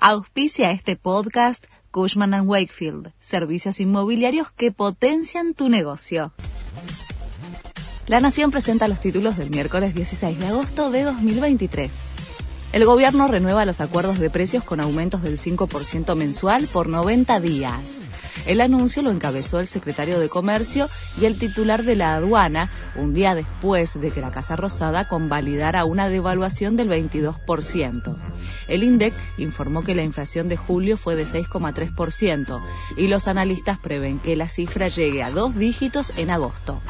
Auspicia este podcast Cushman ⁇ Wakefield, servicios inmobiliarios que potencian tu negocio. La Nación presenta los títulos del miércoles 16 de agosto de 2023. El gobierno renueva los acuerdos de precios con aumentos del 5% mensual por 90 días. El anuncio lo encabezó el secretario de Comercio y el titular de la aduana un día después de que la Casa Rosada convalidara una devaluación del 22%. El INDEC informó que la inflación de julio fue de 6,3% y los analistas prevén que la cifra llegue a dos dígitos en agosto.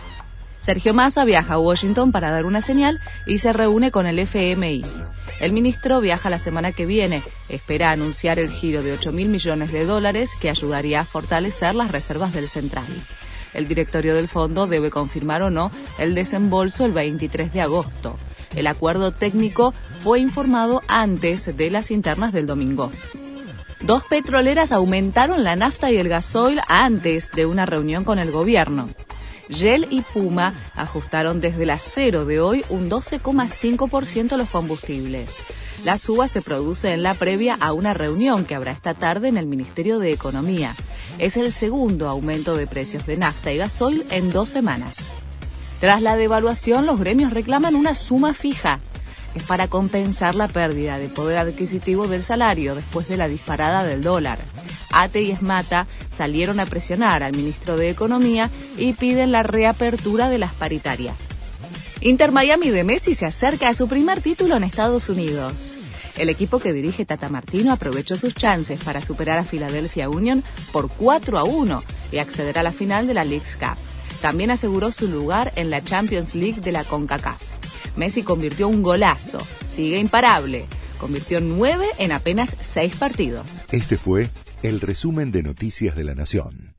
Sergio Massa viaja a Washington para dar una señal y se reúne con el FMI. El ministro viaja la semana que viene. Espera anunciar el giro de 8 mil millones de dólares que ayudaría a fortalecer las reservas del central. El directorio del fondo debe confirmar o no el desembolso el 23 de agosto. El acuerdo técnico fue informado antes de las internas del domingo. Dos petroleras aumentaron la nafta y el gasoil antes de una reunión con el gobierno. Shell y Puma ajustaron desde la cero de hoy un 12,5% los combustibles. La suba se produce en la previa a una reunión que habrá esta tarde en el Ministerio de Economía. Es el segundo aumento de precios de nafta y gasoil en dos semanas. Tras la devaluación, los gremios reclaman una suma fija para compensar la pérdida de poder adquisitivo del salario después de la disparada del dólar. ATE y ESMATA salieron a presionar al ministro de Economía y piden la reapertura de las paritarias. Inter Miami de Messi se acerca a su primer título en Estados Unidos. El equipo que dirige Tata Martino aprovechó sus chances para superar a Philadelphia Union por 4 a 1 y acceder a la final de la League's Cup. También aseguró su lugar en la Champions League de la CONCACAF. Messi convirtió un golazo, sigue imparable, convirtió nueve en apenas seis partidos. Este fue el resumen de Noticias de la Nación.